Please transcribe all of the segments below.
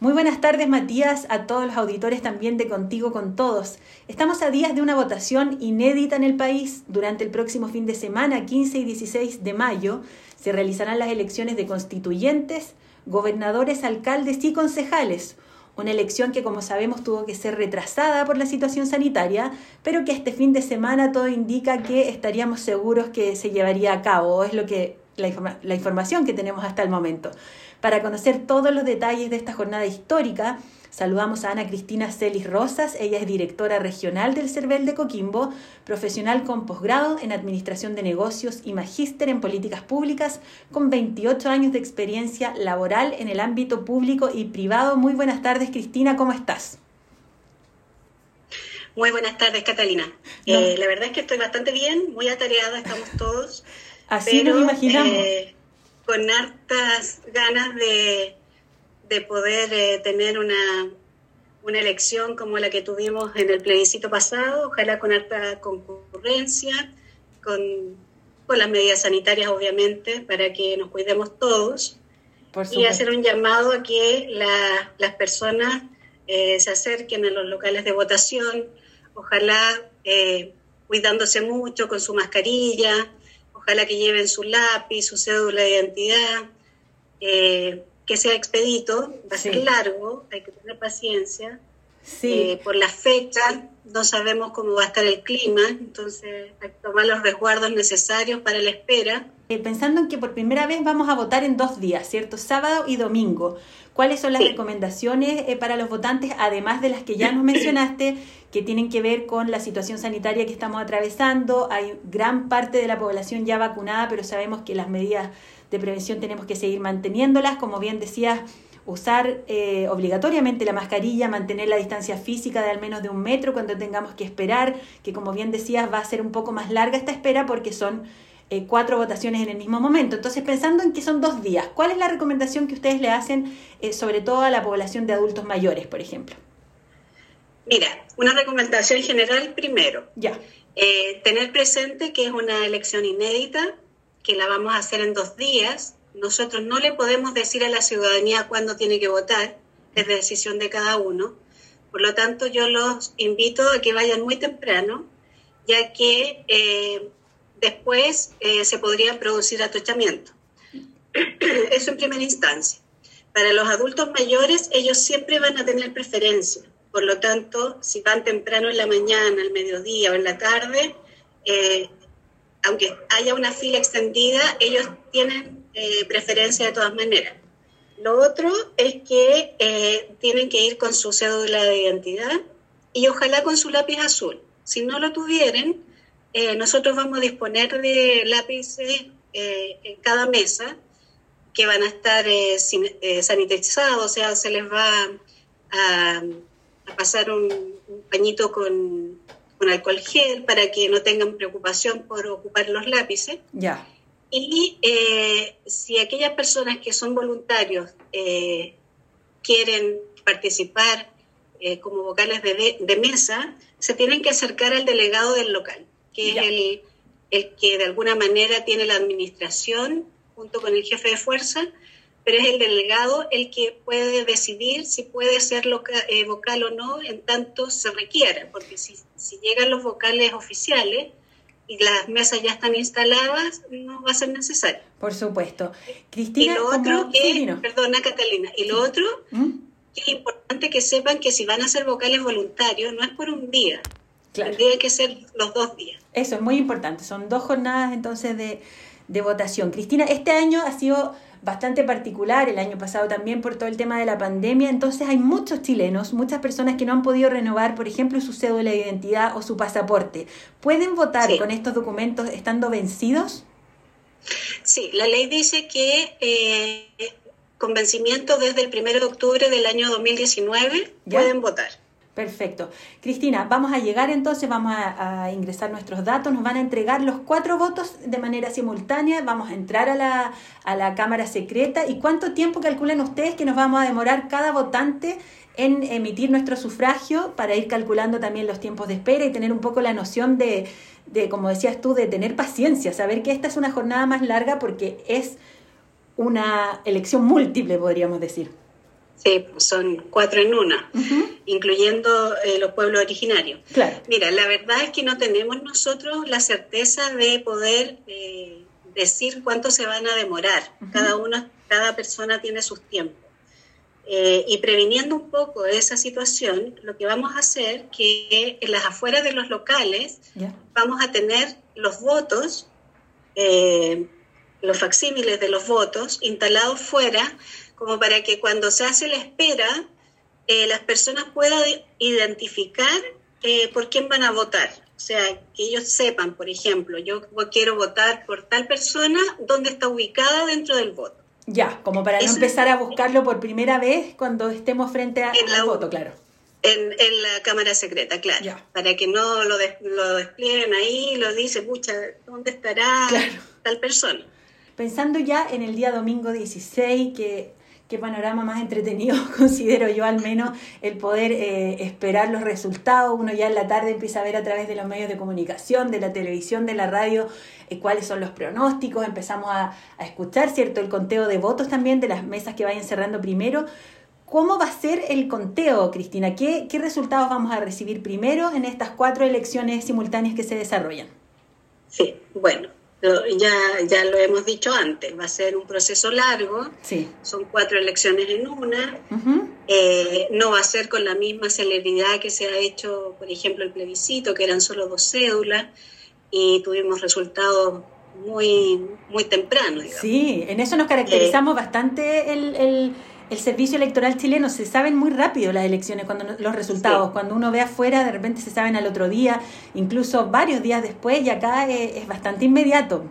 Muy buenas tardes, Matías, a todos los auditores también de Contigo con Todos. Estamos a días de una votación inédita en el país. Durante el próximo fin de semana, 15 y 16 de mayo, se realizarán las elecciones de constituyentes, gobernadores, alcaldes y concejales. Una elección que, como sabemos, tuvo que ser retrasada por la situación sanitaria, pero que este fin de semana todo indica que estaríamos seguros que se llevaría a cabo. Es lo que la, la información que tenemos hasta el momento. Para conocer todos los detalles de esta jornada histórica, saludamos a Ana Cristina Celis Rosas. Ella es directora regional del CERVEL de Coquimbo, profesional con posgrado en Administración de Negocios y magíster en Políticas Públicas, con 28 años de experiencia laboral en el ámbito público y privado. Muy buenas tardes, Cristina, ¿cómo estás? Muy buenas tardes, Catalina. Eh, la verdad es que estoy bastante bien, muy atareada, estamos todos. Así nos imaginamos. Eh, con hartas ganas de, de poder eh, tener una, una elección como la que tuvimos en el plebiscito pasado, ojalá con harta concurrencia, con, con las medidas sanitarias obviamente, para que nos cuidemos todos y hacer un llamado a que las personas eh, se acerquen a los locales de votación, ojalá eh, cuidándose mucho con su mascarilla, ojalá que lleven su lápiz, su cédula de identidad, eh, que sea expedito, va a ser largo, hay que tener paciencia. Sí. Eh, por la fecha, no sabemos cómo va a estar el clima, entonces hay que tomar los resguardos necesarios para la espera. Eh, pensando en que por primera vez vamos a votar en dos días, ¿cierto? Sábado y domingo. ¿Cuáles son las recomendaciones eh, para los votantes, además de las que ya nos mencionaste, que tienen que ver con la situación sanitaria que estamos atravesando? Hay gran parte de la población ya vacunada, pero sabemos que las medidas de prevención tenemos que seguir manteniéndolas. Como bien decías, usar eh, obligatoriamente la mascarilla, mantener la distancia física de al menos de un metro cuando tengamos que esperar, que como bien decías va a ser un poco más larga esta espera porque son eh, cuatro votaciones en el mismo momento. Entonces, pensando en que son dos días, ¿cuál es la recomendación que ustedes le hacen, eh, sobre todo a la población de adultos mayores, por ejemplo? Mira, una recomendación general primero. Ya. Eh, tener presente que es una elección inédita, que la vamos a hacer en dos días. Nosotros no le podemos decir a la ciudadanía cuándo tiene que votar, es decisión de cada uno. Por lo tanto, yo los invito a que vayan muy temprano, ya que Después eh, se podría producir atochamiento. Eso en primera instancia. Para los adultos mayores, ellos siempre van a tener preferencia. Por lo tanto, si van temprano en la mañana, al mediodía o en la tarde, eh, aunque haya una fila extendida, ellos tienen eh, preferencia de todas maneras. Lo otro es que tienen que ir con su cédula de identidad y ojalá con su lápiz azul. Si no lo tuvieran, eh, nosotros vamos a disponer de lápices eh, en cada mesa que van a estar eh, sanitizados, o sea, se les va a, pasar un, pañito con, alcohol gel para que no tengan preocupación por ocupar los lápices. Ya. Y si aquellas personas que son voluntarios quieren participar como vocales de mesa, se tienen que acercar al delegado del local que es el, que de alguna manera tiene la administración junto con el jefe de fuerza, pero es el delegado el que puede decidir si puede ser eh, vocal o no en tanto se requiera, porque si, llegan los vocales oficiales y las mesas ya están instaladas, no va a ser necesario. Por supuesto. Cristina, y lo otro perdona Catalina, y lo otro, ¿Mm? que es importante que sepan que si van a ser vocales voluntarios, no es por un día, Claro. Tendría que ser los dos días. Eso es muy importante. Son dos jornadas entonces de, de votación. Cristina, este año ha sido bastante particular, el año pasado también por todo el tema de la pandemia, entonces hay muchos chilenos, muchas personas que no han podido renovar, por ejemplo, su cédula de identidad o su pasaporte. ¿Pueden votar con estos documentos estando vencidos? Sí, la ley dice que eh, con vencimiento desde el 1 de octubre del año 2019 pueden votar. Perfecto. Cristina, vamos a llegar entonces, vamos a, ingresar nuestros datos, nos van a entregar los cuatro votos de manera simultánea, vamos a entrar a la, a la Cámara Secreta y cuánto tiempo calculan ustedes que nos vamos a demorar cada votante en emitir nuestro sufragio para ir calculando también los tiempos de espera y tener un poco la noción de, de como decías tú, de tener paciencia, saber que esta es una jornada más larga porque es una elección múltiple, podríamos decir. Sí, son cuatro en una, incluyendo eh, los pueblos originarios. Claro. Mira, la verdad es que no tenemos nosotros la certeza de poder eh, decir cuánto se van a demorar. Cada uno, cada persona tiene sus tiempos. Eh, y previniendo un poco esa situación, lo que vamos a hacer que en las afueras de los locales vamos a tener los votos, los facsímiles de los votos instalados fuera como para que cuando se hace la espera, eh, las personas puedan identificar eh, por quién van a votar. O sea, que ellos sepan, por ejemplo, yo quiero votar por tal persona, dónde está ubicada dentro del voto. Ya, como para no empezar a buscarlo por primera vez cuando estemos frente a, al voto, claro. En, la Cámara Secreta, claro. Para que no lo, lo desplieguen ahí, lo dice, pucha, ¿dónde estará tal persona? Pensando ya en el día domingo 16, que qué panorama más entretenido considero yo al menos el poder eh, esperar los resultados. Uno ya en la tarde empieza a ver a través de los medios de comunicación, de la televisión, de la radio, eh, cuáles son los pronósticos. Empezamos a, escuchar, ¿cierto? El conteo de votos también de las mesas que vayan cerrando primero. ¿Cómo va a ser el conteo, Cristina? ¿Qué, ¿Qué resultados vamos a recibir primero en estas cuatro elecciones simultáneas que se desarrollan? Sí, bueno, ya, ya lo hemos dicho antes, va a ser un proceso largo, son cuatro elecciones en una, eh, no va a ser con la misma celeridad que se ha hecho, por ejemplo, el plebiscito, que eran solo dos cédulas, y tuvimos resultados muy, muy temprano. Sí, en eso nos caracterizamos eh, bastante el el servicio electoral chileno se saben muy rápido las elecciones, cuando los resultados, cuando uno ve afuera, de repente se saben al otro día, incluso varios días después, y acá es, bastante inmediato.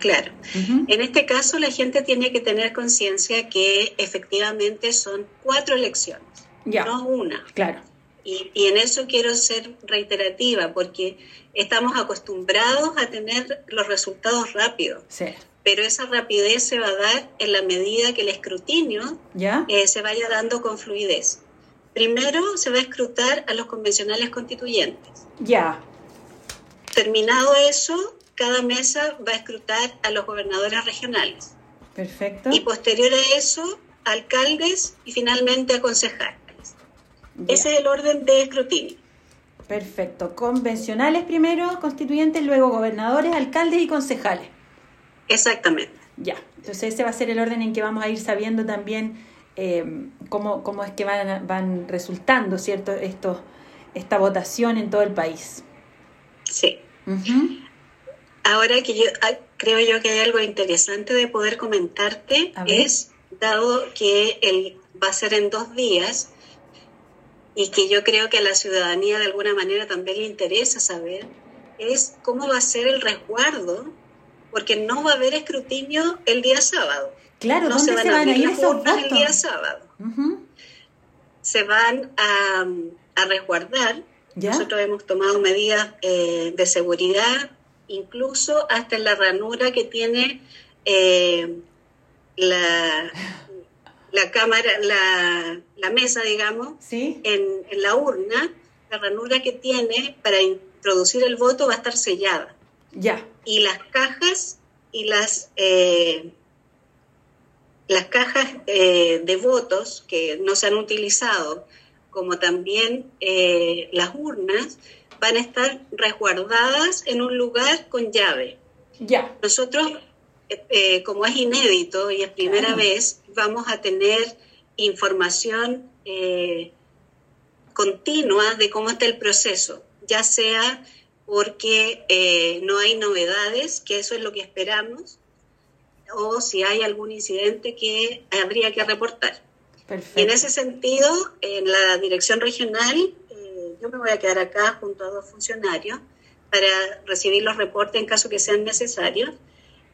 Claro. En este caso, la gente tiene que tener conciencia que efectivamente son cuatro elecciones, no una. Claro. Y, y, en eso quiero ser reiterativa, porque estamos acostumbrados a tener los resultados rápidos. Sí pero esa rapidez se va a dar en la medida que el escrutinio eh, se vaya dando con fluidez. Primero se va a escrutar a los convencionales constituyentes. Ya. Terminado eso, cada mesa va a escrutar a los gobernadores regionales. Perfecto. Y posterior a eso, alcaldes y finalmente a concejales. Ese es el orden de escrutinio. Perfecto. Convencionales primero, constituyentes, luego gobernadores, alcaldes y concejales. Exactamente. Ya, entonces ese va a ser el orden en que vamos a ir sabiendo también eh, cómo, cómo, es que van, van resultando, ¿cierto? Esto, esta votación en todo el país. Sí. Ahora que yo ah, creo yo que hay algo interesante de poder comentarte es, dado que el, va a ser en dos días, y que yo creo que a la ciudadanía de alguna manera también le interesa saber, es cómo va a ser el resguardo porque no va a haber escrutinio el día sábado. Claro, no se van, a, ir esos votos? el día sábado. Se van a, resguardar. Nosotros hemos tomado medidas eh, de seguridad, incluso hasta en la ranura que tiene eh, la, la cámara, la, la mesa, digamos, en, en la urna, la ranura que tiene para introducir el voto va a estar sellada. Ya. Y las cajas y las, eh, las cajas eh, de votos que no se han utilizado, como también eh, las urnas, van a estar resguardadas en un lugar con llave. Ya. Nosotros, como es inédito y es primera vez, vamos a tener información continua de cómo está el proceso, ya sea porque eh, no hay novedades, que eso es lo que esperamos, o si hay algún incidente que habría que reportar. Perfecto. Y en ese sentido, en la dirección regional, eh, yo me voy a quedar acá junto a dos funcionarios para recibir los reportes en caso que sean necesarios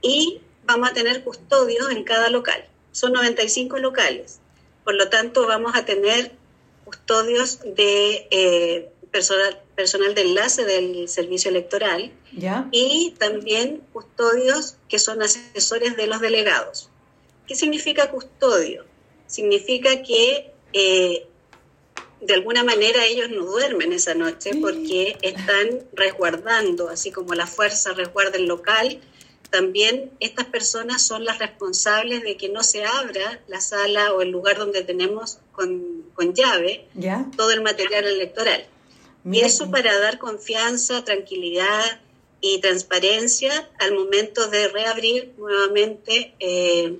y vamos a tener custodios en cada local. Son 95 locales. Por lo tanto, vamos a tener custodios de eh, personal, personal de enlace del servicio electoral y también custodios que son asesores de los delegados. ¿Qué significa custodio? Significa que eh, de alguna manera ellos no duermen esa noche porque están resguardando, así como la fuerza resguarda el local, también estas personas son las responsables de que no se abra la sala o el lugar donde tenemos con, llave todo el material electoral. Y eso para dar confianza, tranquilidad y transparencia al momento de reabrir nuevamente eh,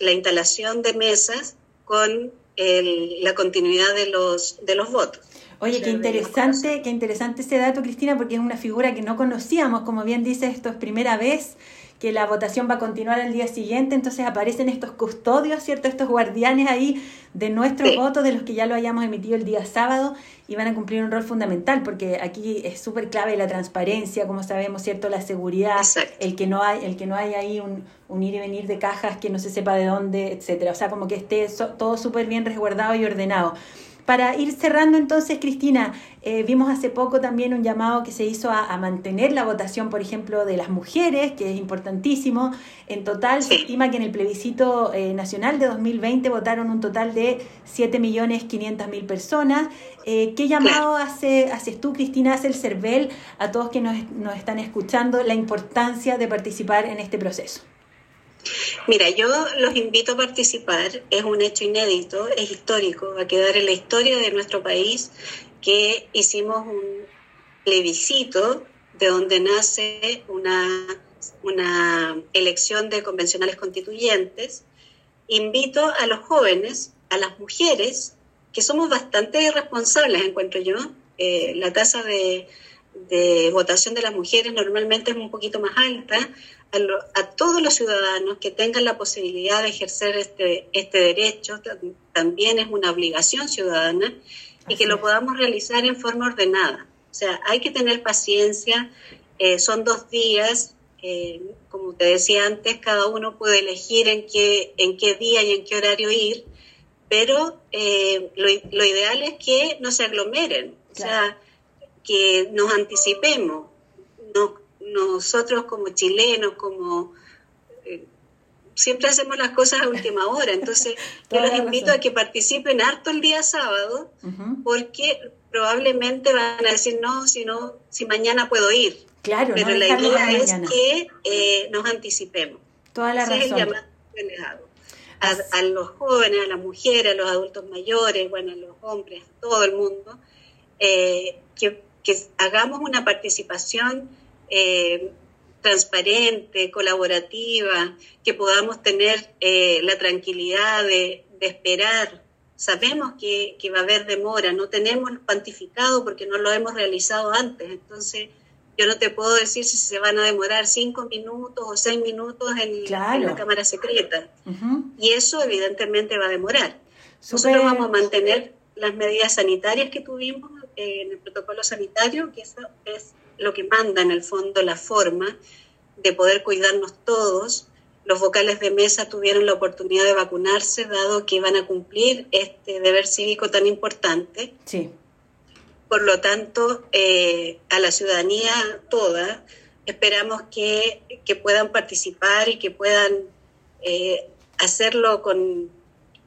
la instalación de mesas con la continuidad de los, de los votos. Oye, qué interesante, qué interesante ese dato, Cristina, porque es una figura que no conocíamos, como bien dice, esto es primera vez que la votación va a continuar al día siguiente, entonces aparecen estos custodios, ¿cierto? Estos guardianes ahí de nuestro voto, de los que ya lo hayamos emitido el día sábado, y van a cumplir un rol fundamental, porque aquí es súper clave la transparencia, como sabemos, ¿cierto? La seguridad, el que no hay, el que no hay ahí un, un, ir y venir de cajas que no se sepa de dónde, etcétera. O sea, como que esté todo súper bien resguardado y ordenado. Para ir cerrando entonces, Cristina, eh, vimos hace poco también un llamado que se hizo a, mantener la votación, por ejemplo, de las mujeres, que es importantísimo. En total se estima que en el plebiscito eh, nacional de 2020 votaron un total de 7.500.000 personas. Eh, ¿Qué llamado hace, haces tú, Cristina, hace el CERVEL a todos que nos, nos están escuchando la importancia de participar en este proceso? Mira, yo los invito a participar, es un hecho inédito, es histórico, va a quedar en la historia de nuestro país que hicimos un plebiscito de donde nace una, una elección de convencionales constituyentes. Invito a los jóvenes, a las mujeres, que somos bastante responsables, encuentro yo. Eh, la tasa de, de votación de las mujeres normalmente es un poquito más alta, a, todos los ciudadanos que tengan la posibilidad de ejercer este, este derecho, también es una obligación ciudadana, y que lo podamos realizar en forma ordenada. O sea, hay que tener paciencia, eh, son dos días, eh, como te decía antes, cada uno puede elegir en qué, en qué día y en qué horario ir, pero eh, lo, lo, ideal es que no se aglomeren, o sea, que nos anticipemos, nos nosotros como chilenos, como eh, siempre hacemos las cosas a última hora. Entonces, yo los invito a que participen harto el día sábado, porque probablemente van a decir, no, si no, si mañana puedo ir. Claro, Pero la idea es que eh, nos anticipemos. Toda la razón. A, a, los jóvenes, a las mujeres, a los adultos mayores, bueno, a los hombres, a todo el mundo, eh, que, que hagamos una participación eh, transparente, colaborativa, que podamos tener eh, la tranquilidad de, esperar. Sabemos que, va a haber demora, no tenemos cuantificado porque no lo hemos realizado antes, entonces yo no te puedo decir si se van a demorar cinco minutos o seis minutos en, la cámara secreta. Y eso evidentemente va a demorar. Nosotros vamos a mantener las medidas sanitarias que tuvimos en el protocolo sanitario, que eso es lo que manda en el fondo la forma de poder cuidarnos todos. Los vocales de mesa tuvieron la oportunidad de vacunarse, dado que iban a cumplir este deber cívico tan importante. Sí. Por lo tanto, eh, a la ciudadanía toda, esperamos que, puedan participar y que puedan eh, hacerlo con,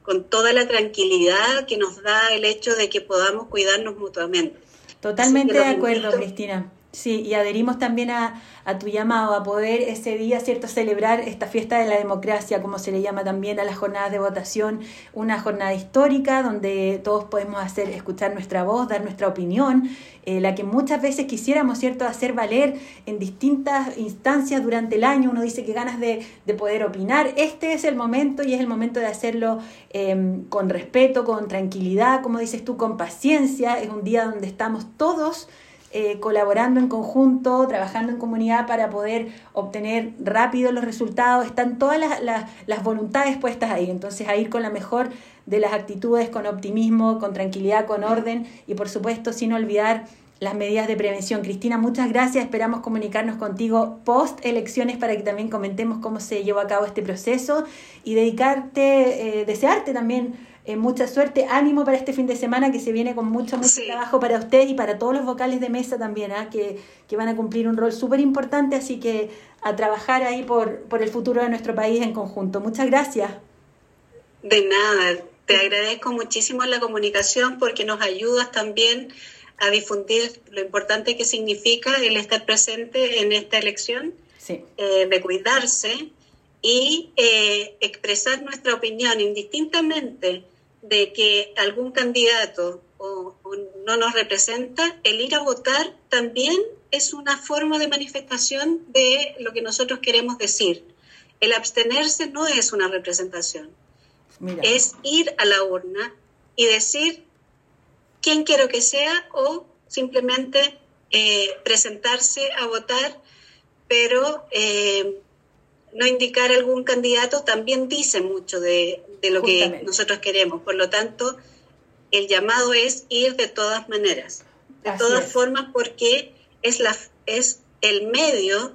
con toda la tranquilidad que nos da el hecho de que podamos cuidarnos mutuamente. Totalmente de acuerdo, Cristina. Sí, y adherimos también a, tu llamado a poder ese día, ¿cierto?, celebrar esta fiesta de la democracia, como se le llama también a las jornadas de votación, una jornada histórica donde todos podemos hacer, escuchar nuestra voz, dar nuestra opinión, eh, la que muchas veces quisiéramos, ¿cierto?, hacer valer en distintas instancias durante el año. Uno dice que ganas de, de poder opinar. Este es el momento y es el momento de hacerlo em, con respeto, con tranquilidad, como dices tú, con paciencia. Es un día donde estamos todos eh, colaborando en conjunto, trabajando en comunidad para poder obtener rápido los resultados. Están todas las, voluntades puestas ahí. Entonces, a ir con la mejor de las actitudes, con optimismo, con tranquilidad, con orden y, por supuesto, sin olvidar las medidas de prevención. Cristina, muchas gracias. Esperamos comunicarnos contigo post elecciones para que también comentemos cómo se llevó a cabo este proceso y dedicarte, eh, desearte también eh, mucha suerte, ánimo para este fin de semana que se viene con mucho, mucho trabajo para usted y para todos los vocales de mesa también, ¿ah? que, que, van a cumplir un rol súper importante, así que a trabajar ahí por, por el futuro de nuestro país en conjunto. Muchas gracias. De nada, te agradezco muchísimo la comunicación porque nos ayudas también a difundir lo importante que significa el estar presente en esta elección eh, de cuidarse y eh, expresar nuestra opinión indistintamente de que algún candidato o, no nos representa, el ir a votar también es una forma de manifestación de lo que nosotros queremos decir. El abstenerse no es una representación, es ir a la urna y decir quién quiero que sea o simplemente eh, presentarse a votar, pero eh, no indicar algún candidato también dice mucho de, lo que nosotros queremos. Por lo tanto, el llamado es ir de todas maneras, de todas formas, porque es, la, es el medio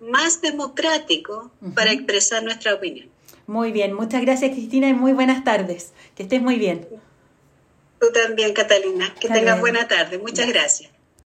más democrático para expresar nuestra opinión. Muy bien, muchas gracias Cristina y muy buenas tardes. Que estés muy bien. Tú también, Catalina. Que tengas buena tarde. Muchas gracias.